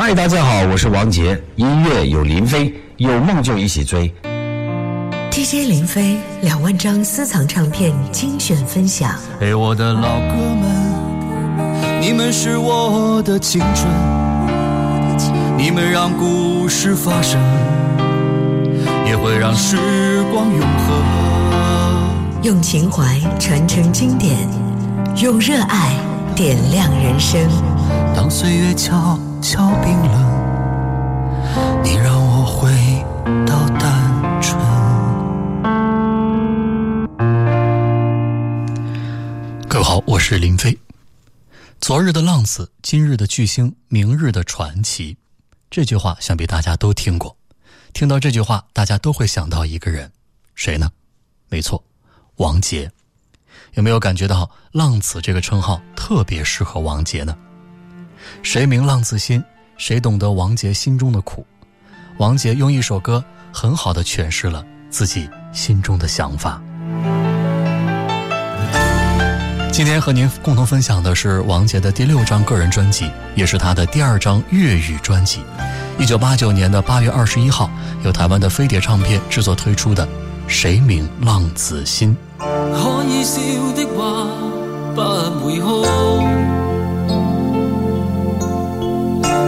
嗨，大家好，我是王杰。音乐有林飞，有梦就一起追。TJ 林飞两万张私藏唱片精选分享。陪我的老哥们，你们是我的青春，你们让故事发生，也会让时光永恒。用情怀传承经典，用热爱点亮人生。当岁月悄。悄冰冷，你让我回到单纯。各位好，我是林飞。昨日的浪子，今日的巨星，明日的传奇，这句话想必大家都听过。听到这句话，大家都会想到一个人，谁呢？没错，王杰。有没有感觉到“浪子”这个称号特别适合王杰呢？谁明浪子心？谁懂得王杰心中的苦？王杰用一首歌很好的诠释了自己心中的想法。今天和您共同分享的是王杰的第六张个人专辑，也是他的第二张粤语专辑。一九八九年的八月二十一号，由台湾的飞碟唱片制作推出的《谁明浪子心》。可以笑的话，不会哭。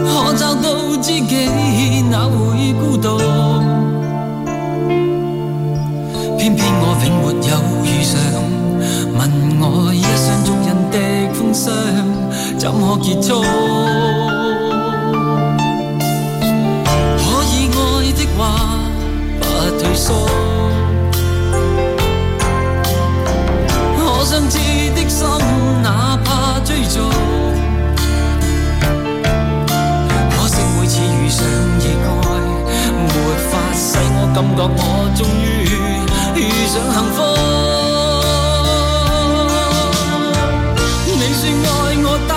可找到知己，哪会孤独？偏偏我永没有遇上。问我一双足印的风霜，怎可结束？可以爱的话，不退缩。使我感觉我终于遇上幸福。你说爱我等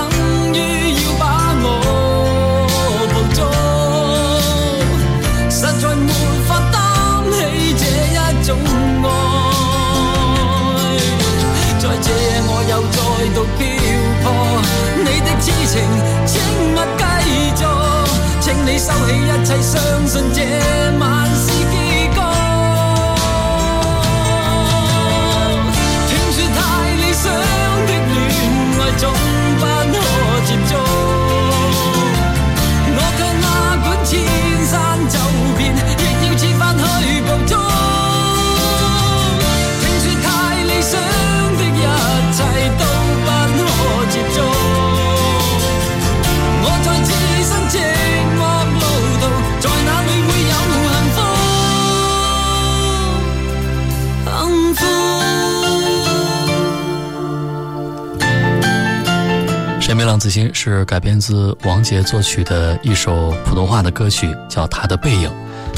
于要把我捕捉，实在没法担起这一种爱。在这夜我又再度漂泊，你的痴情请勿继续，请你收起一切，相信这。总不可接触，我却哪管千山走。《浪子心》是改编自王杰作曲的一首普通话的歌曲，叫《他的背影》，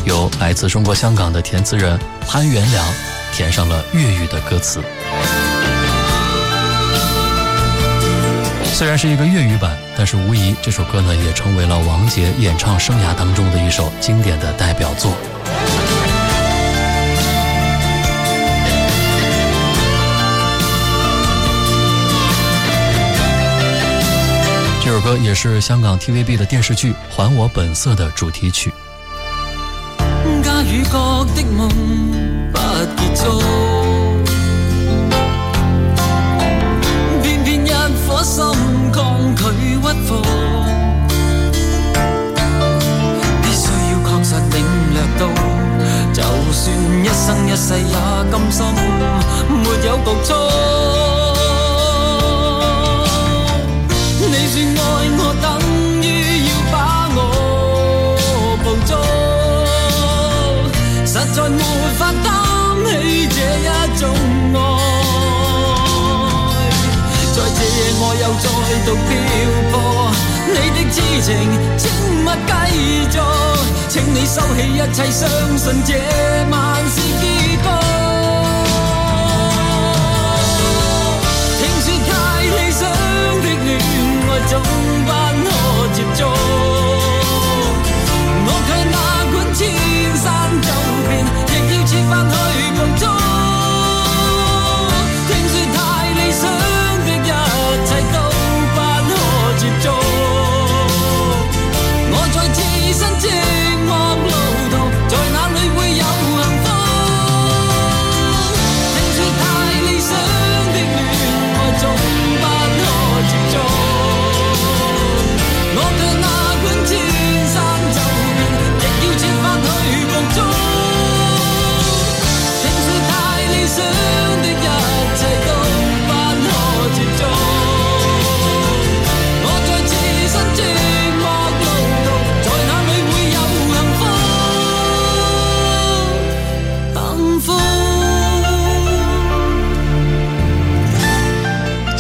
由来自中国香港的填词人潘元良填上了粤语的歌词。虽然是一个粤语版，但是无疑这首歌呢，也成为了王杰演唱生涯当中的一首经典的代表作。首歌也是香港 TVB 的电视剧《还我本色》的主题曲。家如觉的梦不结束，偏偏一颗心抗拒屈服，必须要确实领略到，就算一生一世也甘心，没有局促。夜我又再度漂泊，你的痴情请勿继续，请你收起一切，相信这万是结局。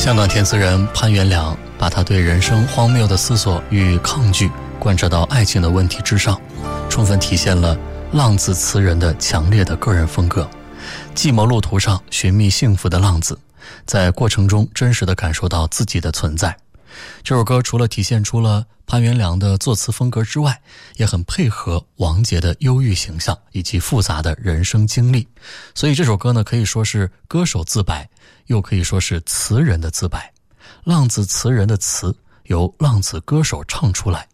香港填词人潘元良把他对人生荒谬的思索与抗拒贯彻到爱情的问题之上，充分体现了浪子词人的强烈的个人风格。寂寞路途上寻觅幸福的浪子，在过程中真实的感受到自己的存在。这首歌除了体现出了潘元良的作词风格之外，也很配合王杰的忧郁形象以及复杂的人生经历。所以这首歌呢，可以说是歌手自白。又可以说是词人的自白，浪子词人的词由浪子歌手唱出来，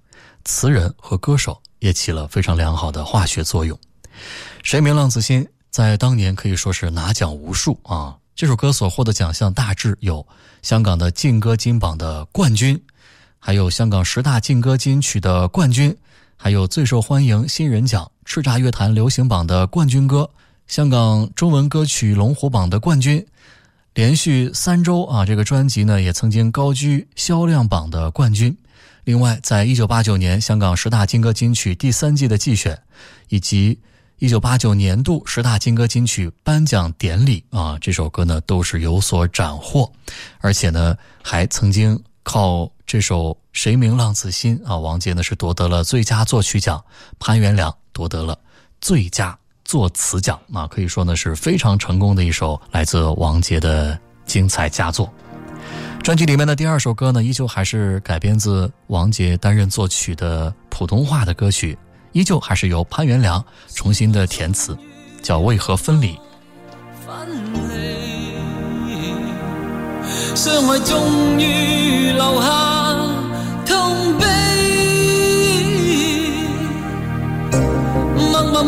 词人和歌手也起了非常良好的化学作用。谁明浪子心，在当年可以说是拿奖无数啊！这首歌所获的奖项大致有：香港的劲歌金榜的冠军，还有香港十大劲歌金曲的冠军，还有最受欢迎新人奖、叱咤乐坛流行榜的冠军歌、香港中文歌曲龙虎榜的冠军。连续三周啊，这个专辑呢也曾经高居销量榜的冠军。另外，在一九八九年香港十大金歌金曲第三季的季选，以及一九八九年度十大金歌金曲颁奖典礼啊，这首歌呢都是有所斩获。而且呢，还曾经靠这首《谁明浪子心》啊，王杰呢是夺得了最佳作曲奖，潘源良夺得了最佳。作词奖啊，可以说呢是非常成功的一首来自王杰的精彩佳作。专辑里面的第二首歌呢，依旧还是改编自王杰担任作曲的普通话的歌曲，依旧还是由潘元良重新的填词，叫《为何分离》。分离，相爱终于留下。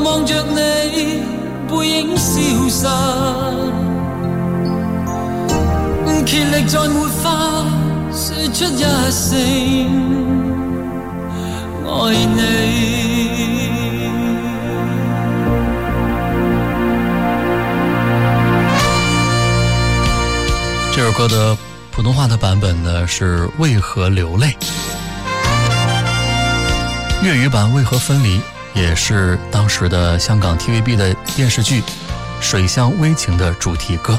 望着你背影消失，竭力在没法说出一声爱你。这首歌的普通话的版本呢是《为何流泪》，粤语版《为何分离》。也是当时的香港 TVB 的电视剧《水乡微情》的主题歌。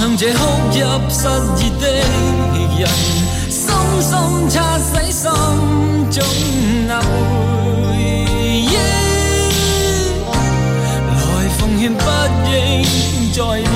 向这哭泣失意的人，深深擦洗心中那回忆，来奉献不应再。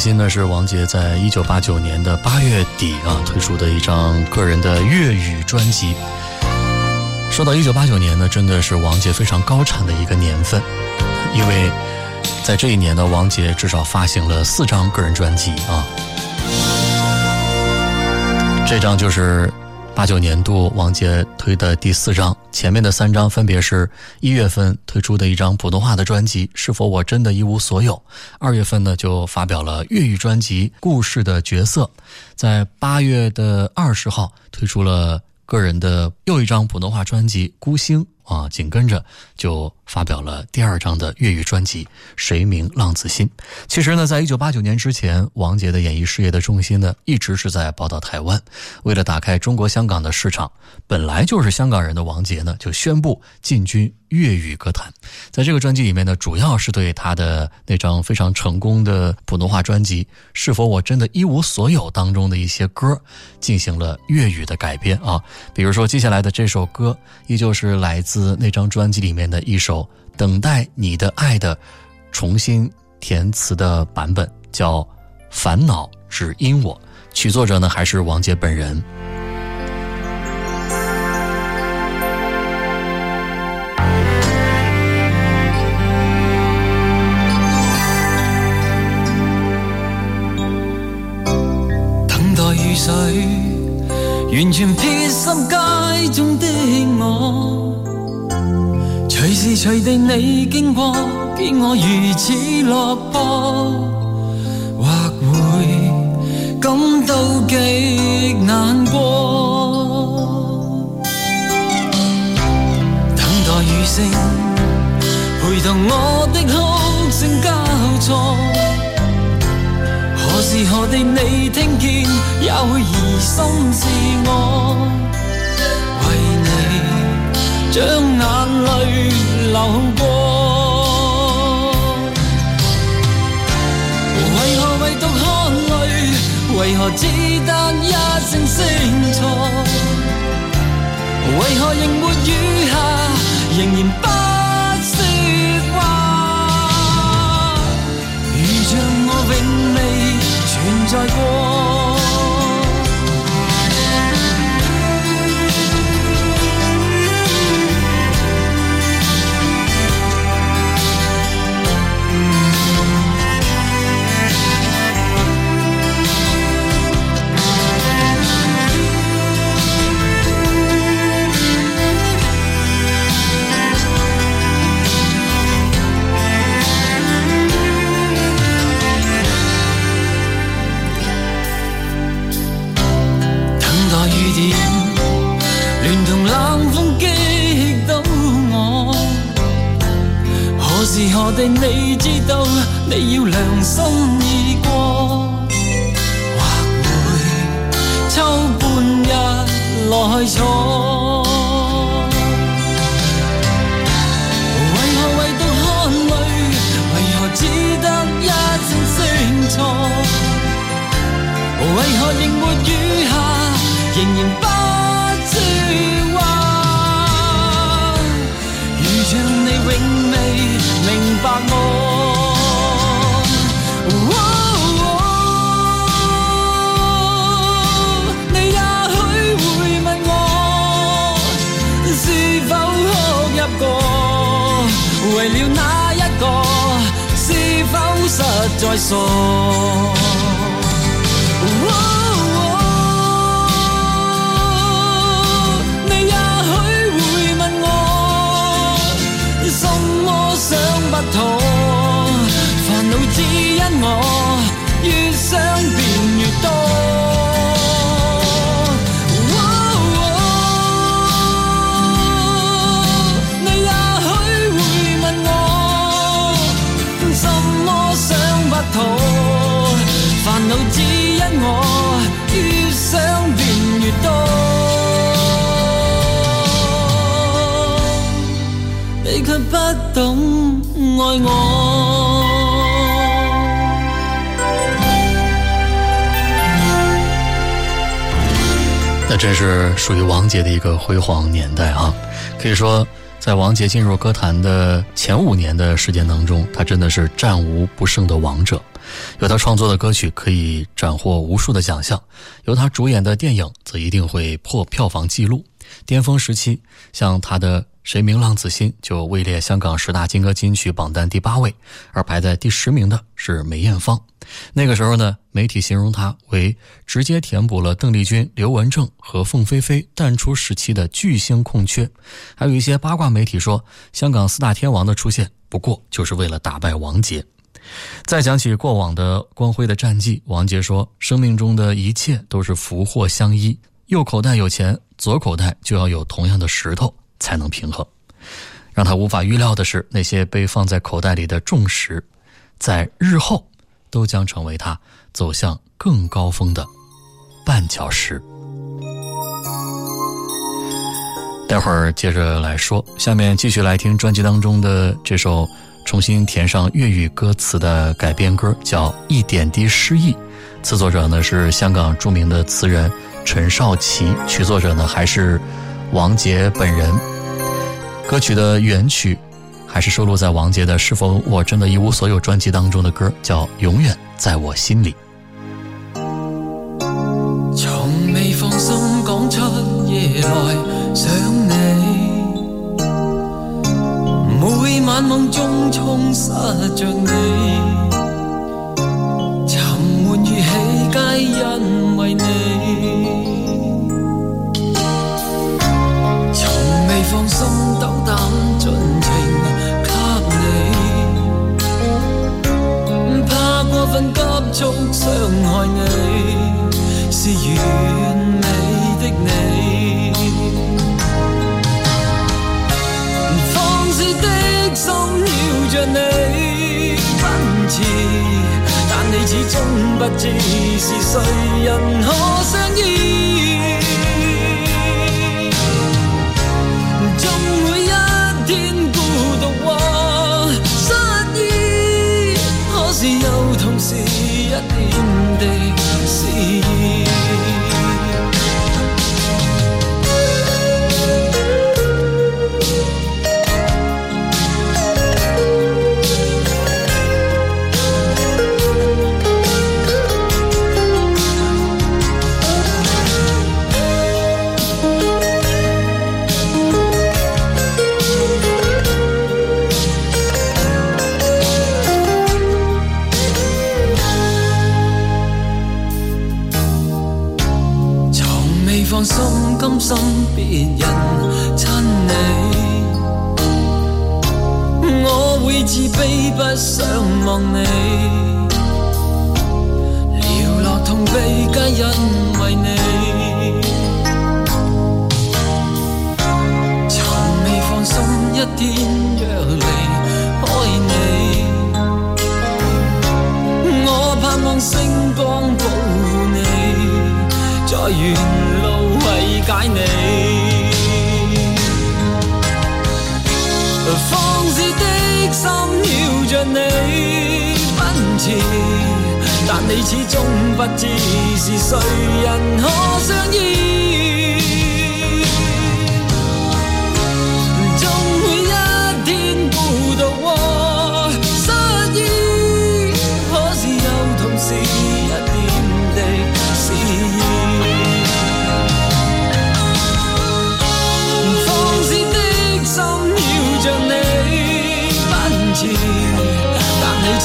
这是王杰在一九八九年的八月底啊推出的一张个人的粤语专辑。说到一九八九年呢，真的是王杰非常高产的一个年份，因为在这一年呢，王杰至少发行了四张个人专辑啊。这张就是。八九年度，王杰推的第四张，前面的三张分别是一月份推出的一张普通话的专辑《是否我真的一无所有》，二月份呢就发表了粤语专辑《故事的角色》，在八月的二十号推出了个人的又一张普通话专辑《孤星》。啊，紧跟着就发表了第二张的粤语专辑《谁明浪子心》。其实呢，在一九八九年之前，王杰的演艺事业的重心呢，一直是在宝岛台湾。为了打开中国香港的市场，本来就是香港人的王杰呢，就宣布进军粤语歌坛。在这个专辑里面呢，主要是对他的那张非常成功的普通话专辑《是否我真的一无所有》当中的一些歌，进行了粤语的改编啊。比如说接下来的这首歌，依旧是来自。那张专辑里面的一首《等待你的爱》的重新填词的版本叫《烦恼只因我》，曲作者呢还是王杰本人。等待雨水，完全撇失街中的我。何时随地你经过，见我如此落魄，或会感到极难过。等待雨声，陪同我的哭声交错。何时何地你听见，也会疑心试我，为你将眼泪。流过，为何唯独看泪？为何只得一声声错？为何仍没雨下，仍然不说话？如像我永未存在过。何地你知道？你要良心已过，或会抽半日来坐。为何唯独看泪？为何只得一声声错？为何仍没雨下？仍然不醉。明白我，喔，你也许会问我，是否哭泣过？为了那一个，是否实在傻？不妥，烦恼只因我越想便越多。喔，你也许会问我，什么想不妥？烦恼只因我越想便越多，你却不懂。爱我。那真是属于王杰的一个辉煌年代啊！可以说，在王杰进入歌坛的前五年的时间当中，他真的是战无不胜的王者。有他创作的歌曲可以斩获无数的奖项，由他主演的电影则一定会破票房记录。巅峰时期，像他的。谁明浪子心就位列香港十大金歌金曲榜单第八位，而排在第十名的是梅艳芳。那个时候呢，媒体形容她为直接填补了邓丽君、刘文正和凤飞飞淡出时期的巨星空缺。还有一些八卦媒体说，香港四大天王的出现不过就是为了打败王杰。再想起过往的光辉的战绩，王杰说：“生命中的一切都是福祸相依，右口袋有钱，左口袋就要有同样的石头。”才能平衡。让他无法预料的是，那些被放在口袋里的重石，在日后都将成为他走向更高峰的绊脚石。待会儿接着来说，下面继续来听专辑当中的这首重新填上粤语歌词的改编歌，叫《一点滴诗意》，词作者呢是香港著名的词人陈少琪，曲作者呢还是。王杰本人，歌曲的原曲还是收录在王杰的《是否我真的一无所有》专辑当中的歌，叫《永远在我心里》。从未放心讲出夜来想你，每晚梦中充实着你，沉闷与喜皆因为你。放心，斗胆，尽情给你，怕过分急促伤害你，是完美的你。放肆的心要着你奔驰，但你始终不知是谁人可相依。不想望你，寥落痛悲皆因为你。从未放心一天若离开你，我盼望星光保护你，在原路慰解你，放肆的心。你奔馳，但你始终不知是谁人可相依。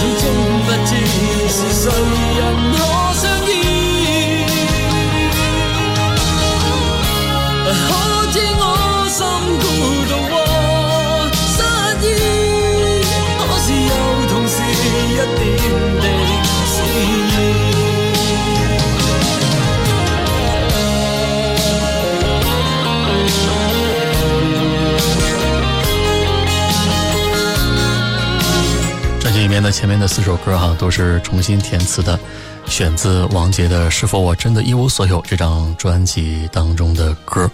始终不知是谁。前面的前面的四首歌哈，都是重新填词的，选自王杰的《是否我真的一无所有》这张专辑当中的歌。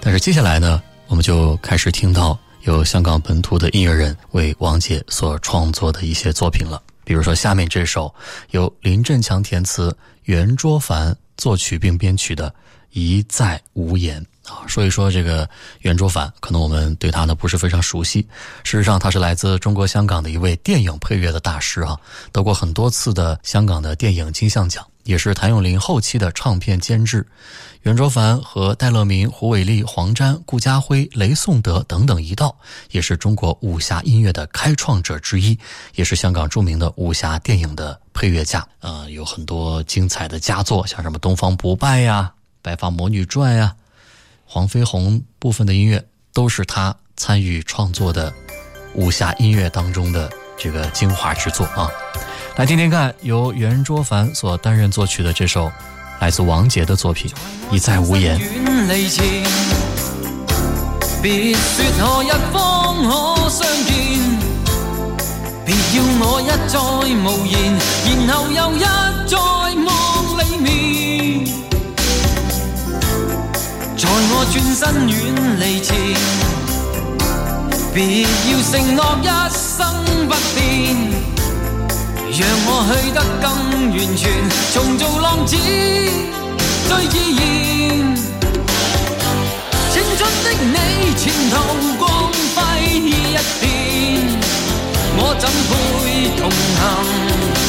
但是接下来呢，我们就开始听到由香港本土的音乐人为王杰所创作的一些作品了，比如说下面这首由林振强填词、袁卓凡作曲并编曲的《一再无言》。啊，说一说这个袁卓凡，可能我们对他呢不是非常熟悉。事实上，他是来自中国香港的一位电影配乐的大师啊，得过很多次的香港的电影金像奖，也是谭咏麟后期的唱片监制。袁卓凡和戴乐明、胡伟立、黄沾、顾家辉、雷颂德等等一道，也是中国武侠音乐的开创者之一，也是香港著名的武侠电影的配乐家。呃，有很多精彩的佳作，像什么《东方不败》呀，《白发魔女传》呀。黄飞鸿部分的音乐都是他参与创作的武侠音乐当中的这个精华之作啊，来听听看由袁卓凡所担任作曲的这首来自王杰的作品《一再无言》。别别说方可相见，要我一一再再。无言，然后又我转身远离前，别要承诺一生不变。让我去得更完全，重做浪子最自然。青春的你前途光辉一片，我怎会同行？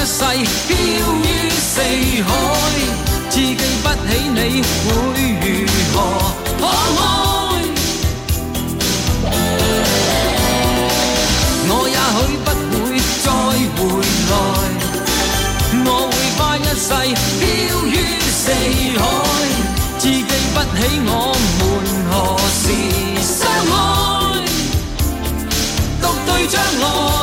一世飘于四海，自记不起你会如何放开。我也许不会再回来，我会花一世飘于四海，自记不起我们何时相爱，独对将来。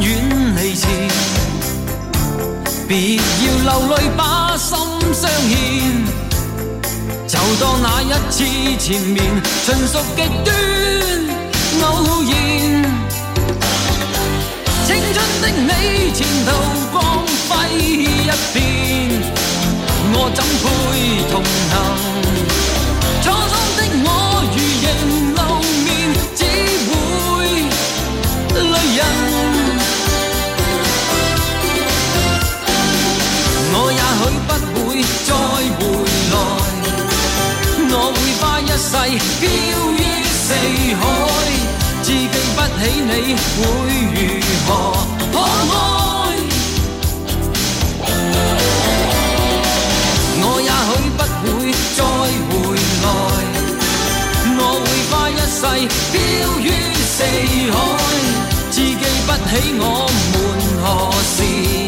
远离前，别要流泪把心相欠。就当那一次缠绵，纯属极端偶然。青春的你前途光辉一片，我怎配同行？初桑的我如迎露面，只会累人。我会花一世飘于四海，自记不起你会如何慷慨。我也许不会再回来，我会花一世飘于四海，自记不起我们何时。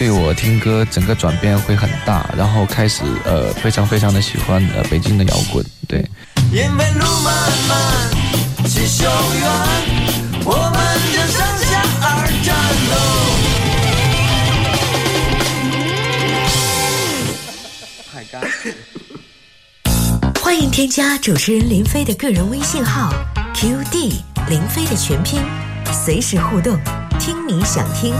对我听歌整个转变会很大，然后开始呃非常非常的喜欢呃北京的摇滚。对。太干。欢迎添加主持人林飞的个人微信号 Q D 林飞的全拼，随时互动，听你想听。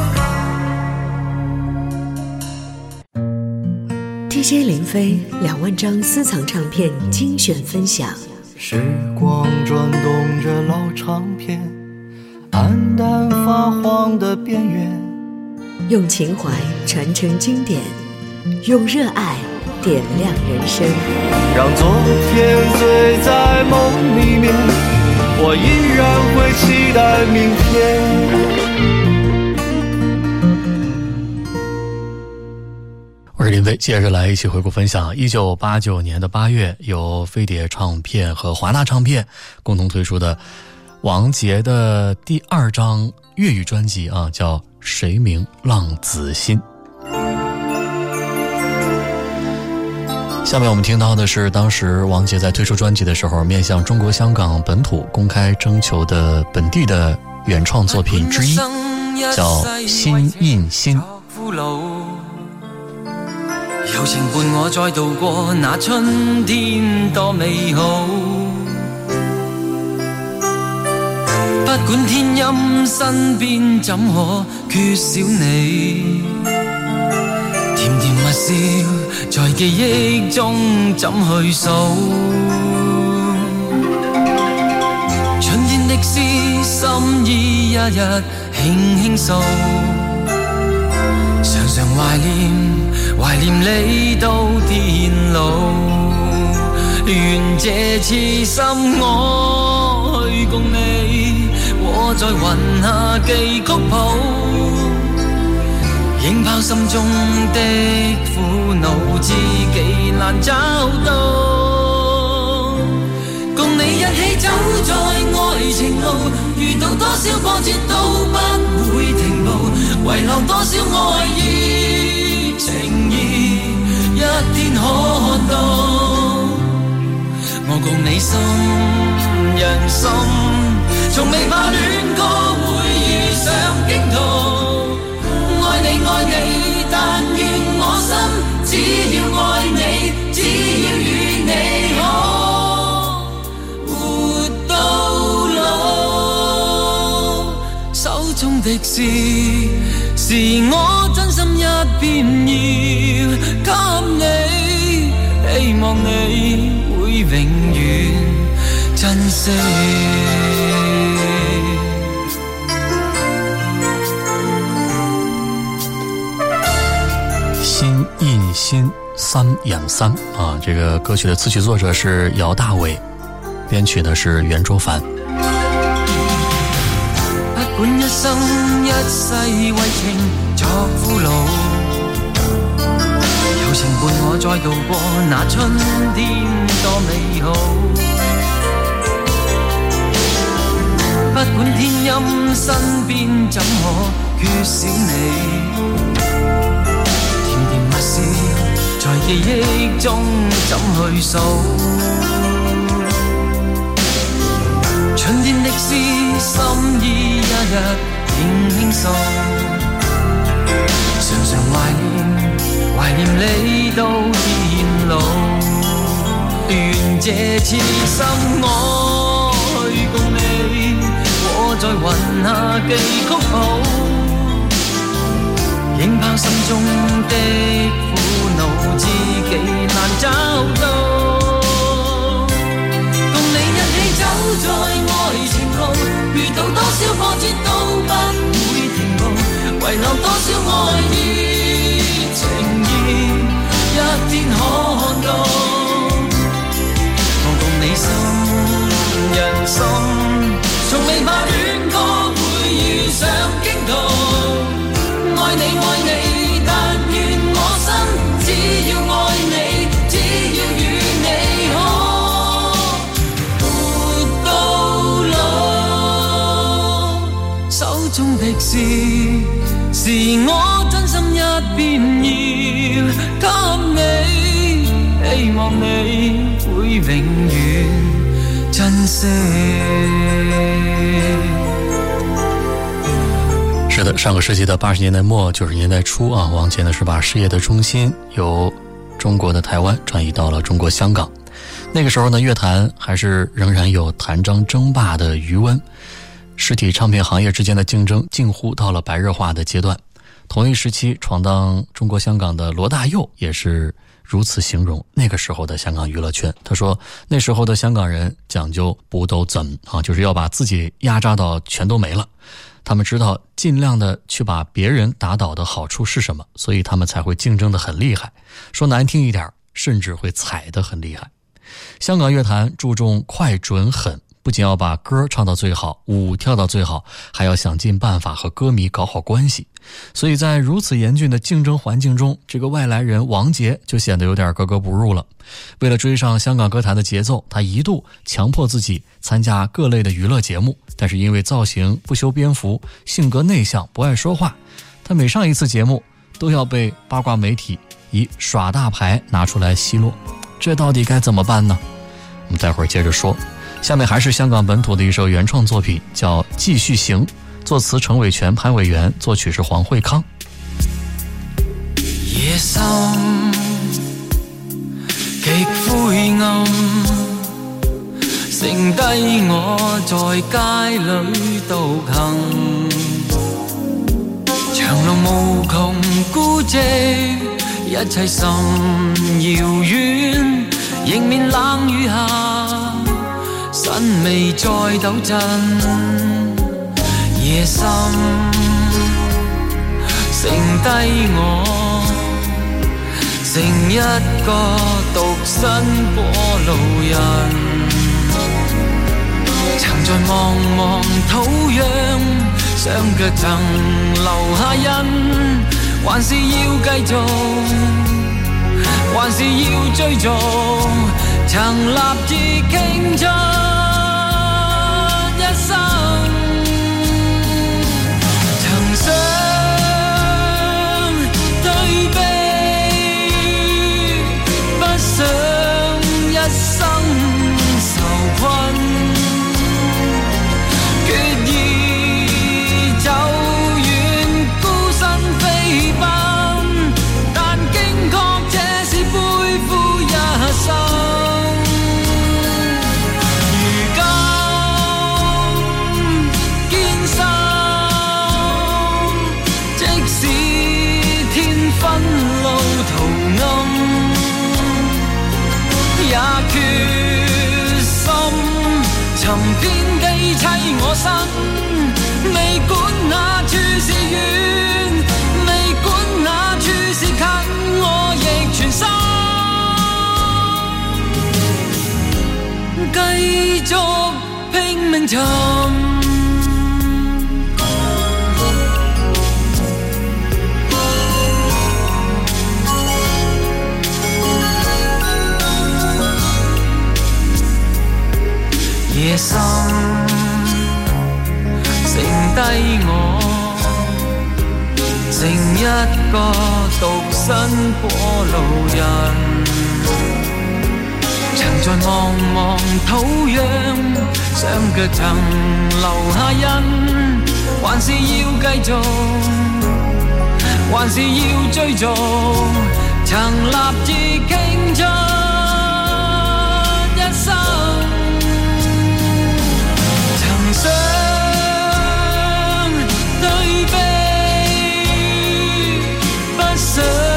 JJ 林飞两万张私藏唱片精选分享。时光转动着老唱片，暗淡发黄的边缘。用情怀传承经典，用热爱点亮人生。让昨天醉在梦里面，我依然会期待明天。我是林飞，接着来一起回顾分享一九八九年的八月，由飞碟唱片和华纳唱片共同推出的王杰的第二张粤语专辑啊，叫《谁名浪子心》。下面我们听到的是当时王杰在推出专辑的时候，面向中国香港本土公开征求的本地的原创作品之一，叫《新印心》。友情伴我再渡过那春天多美好。不管天阴，身边怎可缺少你？甜甜蜜笑在记忆中怎去数？春天的诗，心意一一轻轻诉。常常怀念，怀念你到天老。愿这次心我去共你，我在云下寄曲谱。影抛心中的苦恼，知己难找到。共你一起走在爱情路，遇到多少波折都不会停。遗留多少爱意情意，一天可看到。我共你心，人心从未怕恋歌会遇上惊涛，爱你爱你，但。我的心印心，三眼三啊！这个歌曲的词曲作者是姚大伟，编曲的是袁卓凡。管一生一世为情作俘虏，友情伴我再度过那春天多美好。不管天阴，身边怎可缺少你？甜甜蜜笑在记忆中怎去数？春天的诗，心意一一轻轻松。常常怀念，怀念你到天老。愿这次心我去共你，我在云下寄曲谱。影抛心中的苦恼，知己难找到。共你一起走在。到多少荒折都不会停步，遗留多少爱意情意，一天可看到。是的，上个世纪的八十年代末九十年代初啊，王杰呢是把事业的中心由中国的台湾转移到了中国香港。那个时候呢，乐坛还是仍然有谭张争霸的余温。实体唱片行业之间的竞争近乎到了白热化的阶段。同一时期，闯荡中国香港的罗大佑也是如此形容那个时候的香港娱乐圈。他说：“那时候的香港人讲究不都怎啊，就是要把自己压榨到全都没了。他们知道尽量的去把别人打倒的好处是什么，所以他们才会竞争的很厉害。说难听一点，甚至会踩的很厉害。香港乐坛注重快、准、狠。”不仅要把歌唱到最好，舞跳到最好，还要想尽办法和歌迷搞好关系。所以在如此严峻的竞争环境中，这个外来人王杰就显得有点格格不入了。为了追上香港歌坛的节奏，他一度强迫自己参加各类的娱乐节目。但是因为造型不修边幅，性格内向，不爱说话，他每上一次节目都要被八卦媒体以耍大牌拿出来奚落。这到底该怎么办呢？我们待会儿接着说。下面还是香港本土的一首原创作品，叫《继续行》，作词陈伟权，潘伟元，作曲是黄慧康。夜深，极灰暗，剩低我在街里独行，长路无穷，孤寂，一切甚遥远，迎面冷雨下。身未再抖震，夜深，剩低我，剩一个独身过路人。曾在茫茫土壤，双脚曾留下印，还是要继续，还是要追逐，曾立志倾春。song 夜深，剩低我，剩一个独身过路人。曾在茫茫土壤。双脚曾留下印，还是要继续，还是要追逐？曾立志倾出一生，曾想对比，不想。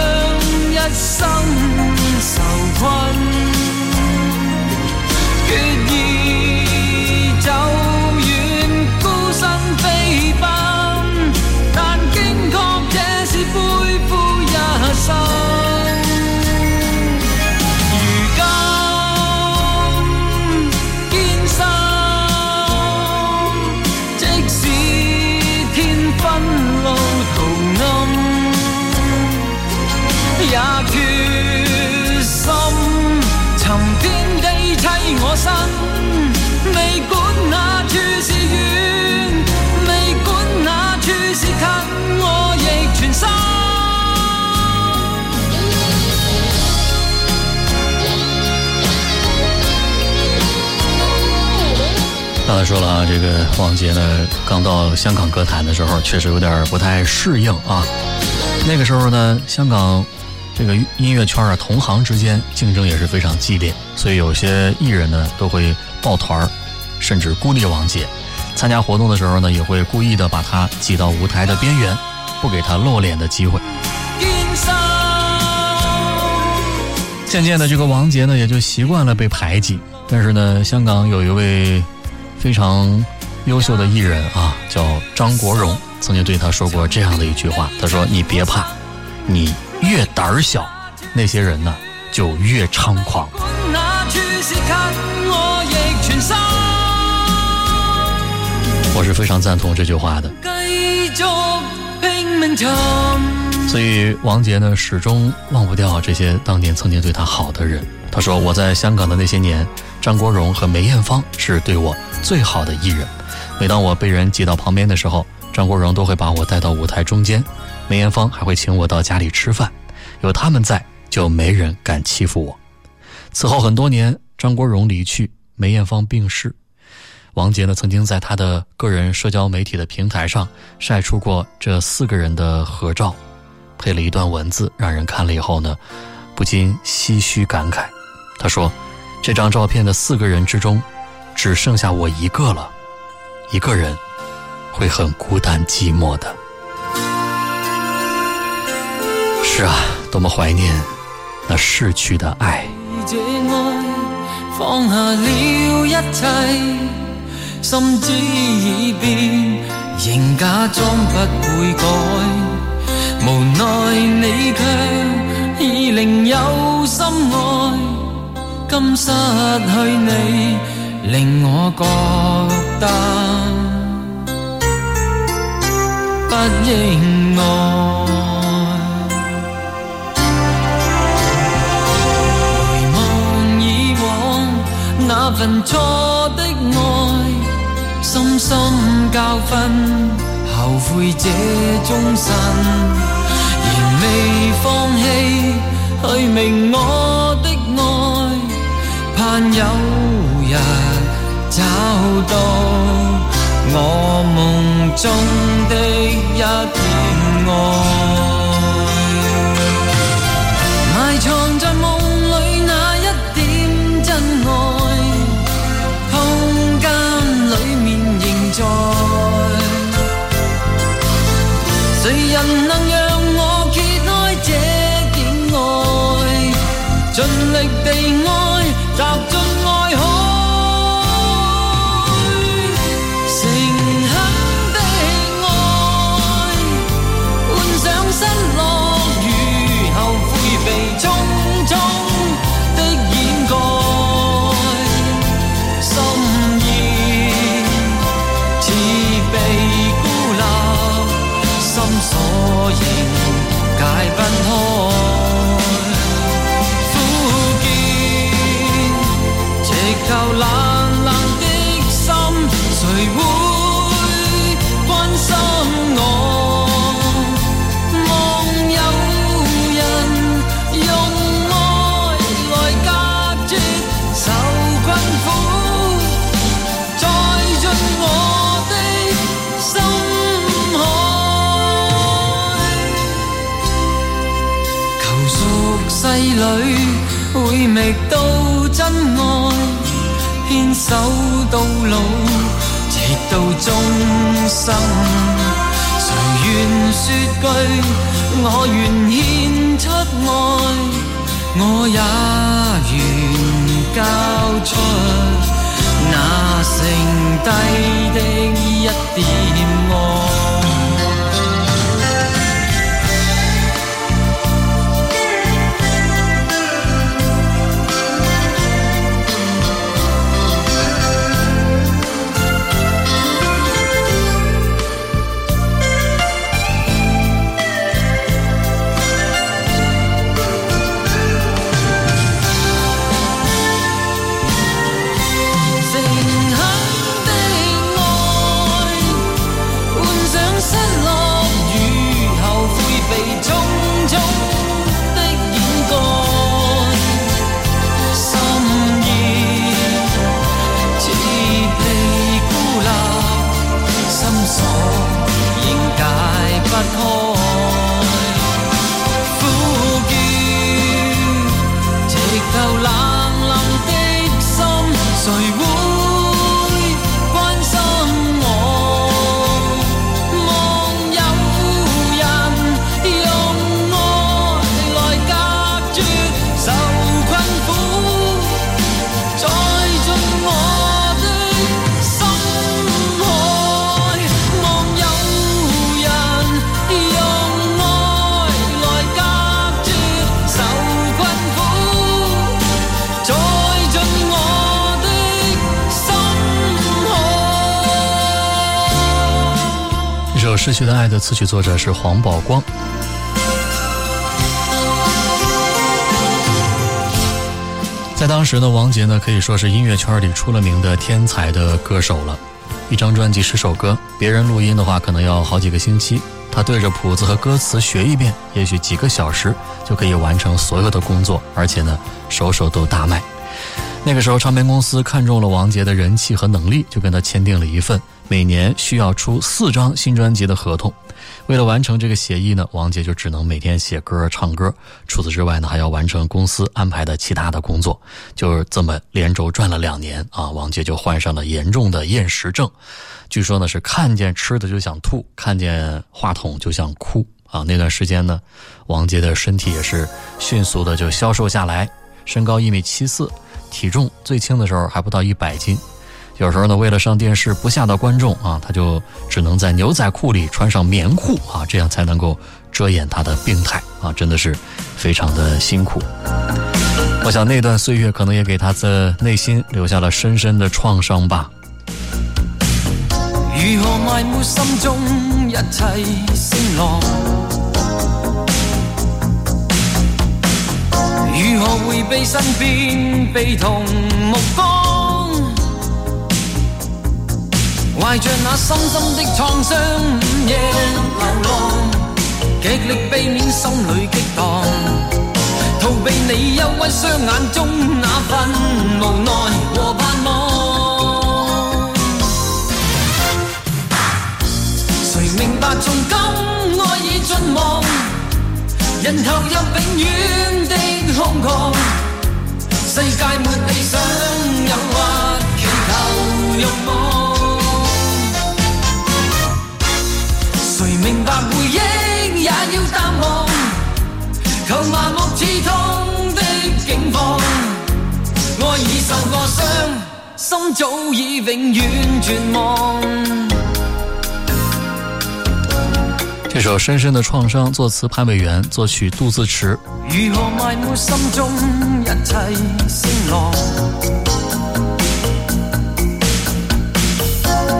王杰呢，刚到香港歌坛的时候，确实有点不太适应啊。那个时候呢，香港这个音乐圈啊，同行之间竞争也是非常激烈，所以有些艺人呢，都会抱团甚至孤立王杰。参加活动的时候呢，也会故意的把他挤到舞台的边缘，不给他露脸的机会。渐渐的，这个王杰呢，也就习惯了被排挤。但是呢，香港有一位非常。优秀的艺人啊，叫张国荣，曾经对他说过这样的一句话：“他说你别怕，你越胆小，那些人呢就越猖狂。”我是非常赞同这句话的。所以王杰呢，始终忘不掉这些当年曾经对他好的人。他说：“我在香港的那些年，张国荣和梅艳芳是对我最好的艺人。”每当我被人挤到旁边的时候，张国荣都会把我带到舞台中间，梅艳芳还会请我到家里吃饭，有他们在，就没人敢欺负我。此后很多年，张国荣离去，梅艳芳病逝，王杰呢曾经在他的个人社交媒体的平台上晒出过这四个人的合照，配了一段文字，让人看了以后呢，不禁唏嘘感慨。他说：“这张照片的四个人之中，只剩下我一个了。”一个人会很孤单寂寞的是啊多么怀念那逝去的爱放下了一切心知已变仍假装不悔改无奈你却已另有深爱今失去你令我觉得不应爱。回望以往那份错的爱，深深教训，后悔这终身，仍未放弃去明我的爱，盼有日。找到我梦中的一片爱。世里会觅到真爱，牵手到老，直到终生。谁愿说句我愿献出爱，我也愿交出那剩低的一点爱。《失去的爱》的词曲作者是黄宝光，在当时的王杰呢，可以说是音乐圈里出了名的天才的歌手了。一张专辑十首歌，别人录音的话可能要好几个星期，他对着谱子和歌词学一遍，也许几个小时就可以完成所有的工作，而且呢，首首都大卖。那个时候，唱片公司看中了王杰的人气和能力，就跟他签订了一份每年需要出四张新专辑的合同。为了完成这个协议呢，王杰就只能每天写歌、唱歌。除此之外呢，还要完成公司安排的其他的工作。就是这么连轴转了两年啊，王杰就患上了严重的厌食症，据说呢是看见吃的就想吐，看见话筒就想哭啊。那段时间呢，王杰的身体也是迅速的就消瘦下来，身高一米七四。体重最轻的时候还不到一百斤，有时候呢，为了上电视不吓到观众啊，他就只能在牛仔裤里穿上棉裤啊，这样才能够遮掩他的病态啊，真的是非常的辛苦。我想那段岁月可能也给他的内心留下了深深的创伤吧。如何埋没心中一切如何回避身边悲痛目光？怀着那深深的创伤，午夜流浪，极力避免心里激荡，逃避你忧郁双眼中那份无奈和盼望。谁明白从今爱已尽望，人头入永远。疯狂，世界没理想，诱惑祈求欲望。谁明白回忆也要淡忘？求麻木刺痛的境况，爱已受过伤，心早已永远绝望。这首《深深的创伤》作词潘伟元，作曲杜自持。如何埋没心中一切声浪？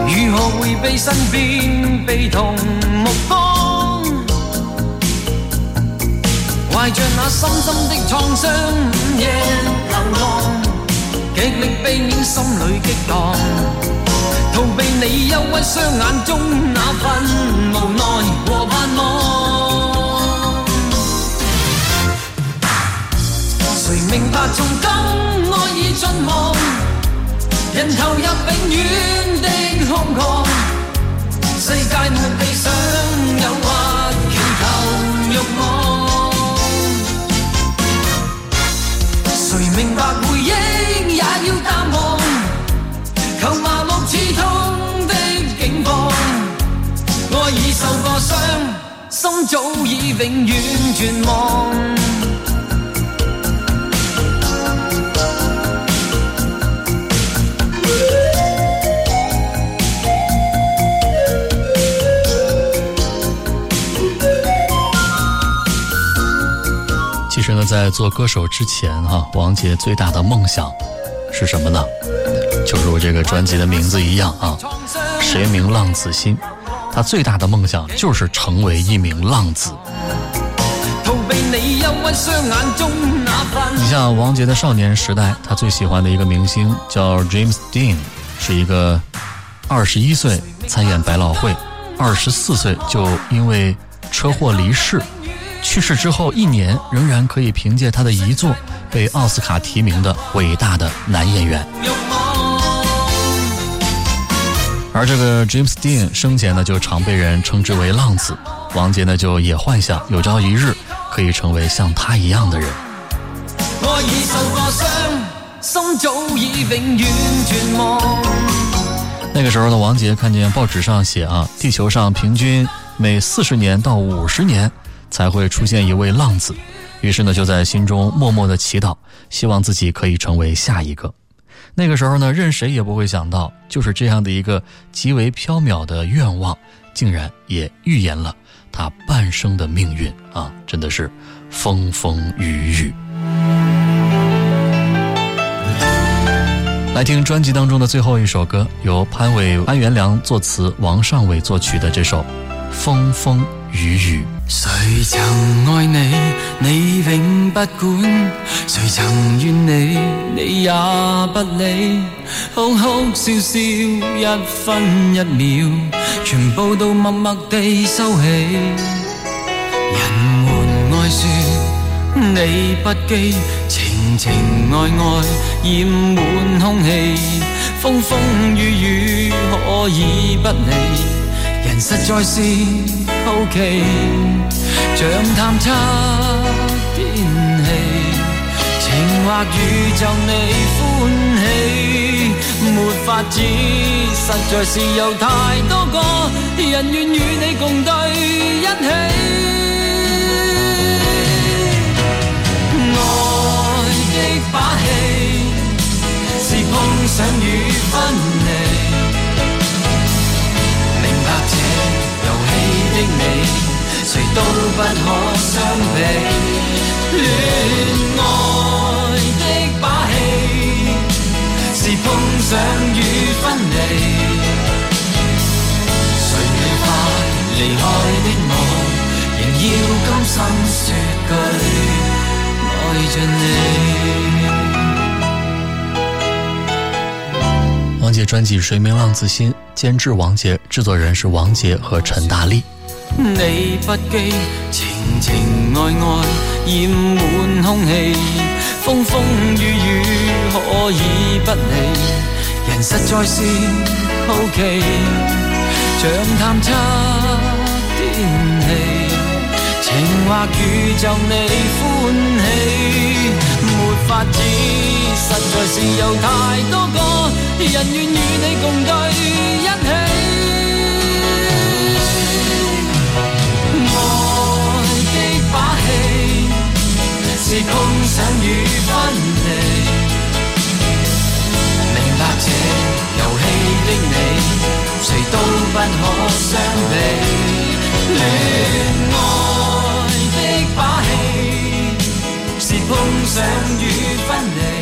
如何回避身边悲痛目光？怀着那深深的创伤，夜流浪，极力避免心里激荡，逃避你忧郁双眼中那份迷。人投入永远的空旷，世界没理想，有惑祈头欲望。谁明白回忆也要淡忘？求麻木刺痛的境况，爱已受过伤，心早已永远绝望。在做歌手之前，哈，王杰最大的梦想是什么呢？就如这个专辑的名字一样啊，谁明浪子心？他最大的梦想就是成为一名浪子。你像王杰的少年时代，他最喜欢的一个明星叫 James Dean，是一个二十一岁参演百老汇，二十四岁就因为车祸离世。去世之后一年，仍然可以凭借他的遗作被奥斯卡提名的伟大的男演员。而这个 James Dean 生前呢，就常被人称之为浪子。王杰呢，就也幻想有朝一日可以成为像他一样的人。那个时候呢，王杰看见报纸上写啊，地球上平均每四十年到五十年。才会出现一位浪子，于是呢，就在心中默默的祈祷，希望自己可以成为下一个。那个时候呢，任谁也不会想到，就是这样的一个极为飘渺的愿望，竟然也预言了他半生的命运啊！真的是风风雨雨。来听专辑当中的最后一首歌，由潘伟潘元良作词，王尚伟作曲的这首《风风雨雨》。谁曾爱你，你永不管；谁曾怨你，你也不理。哭哭笑笑一分一秒，全部都默默地收起。人们爱说你不羁，情情爱爱染满空气，风风雨雨可以不理。人实在是好奇，像探测天气，情或雨就你欢喜，没法子，实在是有太多个人愿与你共对一起。爱的把戏，是碰上与分。谁都不可相比。恋爱的把戏，是碰上与分离。谁明白离开的我，仍要甘心说句爱着你。王杰专辑《谁明浪子心》，监制王杰，制作人是王杰和陈大力。你不羁，情情爱爱染满空气，风风雨雨可以不理，人实在是好奇，像探测天气，情或宇宙你欢喜，没法子，实在是有太多个人愿与你共对一起。是碰上与分离，明白这游戏的你，谁都不可相比。恋爱的把戏，是碰上与分离。